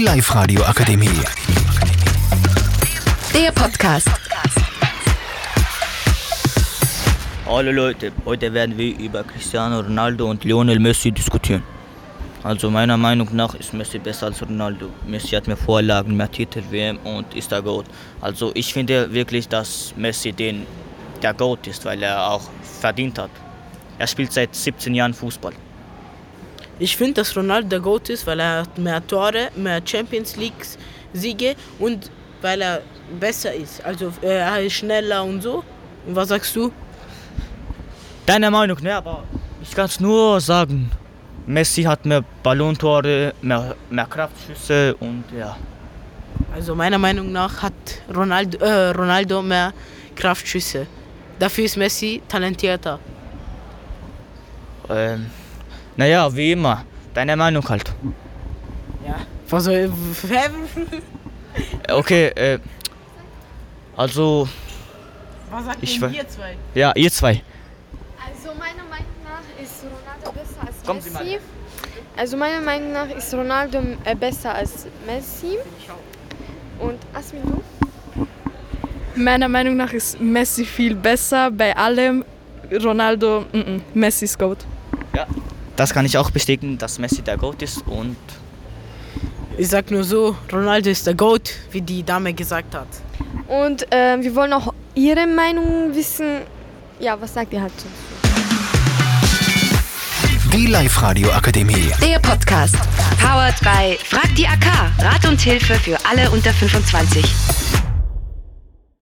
Die Live-Radio Akademie. Der Podcast. Hallo Leute, heute werden wir über Cristiano Ronaldo und Lionel Messi diskutieren. Also meiner Meinung nach ist Messi besser als Ronaldo. Messi hat mehr Vorlagen, mehr Titel, WM und ist der GOAT. Also ich finde wirklich, dass Messi den der GOAT ist, weil er auch verdient hat. Er spielt seit 17 Jahren Fußball. Ich finde, dass Ronaldo der GOAT ist, weil er hat mehr Tore, mehr Champions League Siege und weil er besser ist. Also äh, er ist schneller und so. Und was sagst du? Deine Meinung, ne? Aber ich kann es nur sagen. Messi hat mehr Ballontore, mehr, mehr Kraftschüsse und ja. Also meiner Meinung nach hat Ronaldo, äh, Ronaldo mehr Kraftschüsse. Dafür ist Messi talentierter. Ähm, naja, wie immer. Deine Meinung halt. Ja. Was soll, Okay, äh, also, was sagt Ich denn ihr zwei? ja, ihr zwei. Also meiner Meinung nach ist Ronaldo besser als mal Messi. Also meiner Meinung nach ist Ronaldo äh, besser als Messi. Und Asmin, du? Meiner Meinung nach ist Messi viel besser bei allem. Ronaldo, mm -mm, Messi ist Goat. Ja, das kann ich auch bestätigen, dass Messi der GOAT ist und Ich sag nur so, Ronaldo ist der GOAT, wie die Dame gesagt hat. Und äh, wir wollen auch Ihre Meinung wissen. Ja, was sagt ihr halt dazu? Die Live-Radio Akademie. Der Podcast. Powered by Frag die AK. Rat und Hilfe für alle unter 25.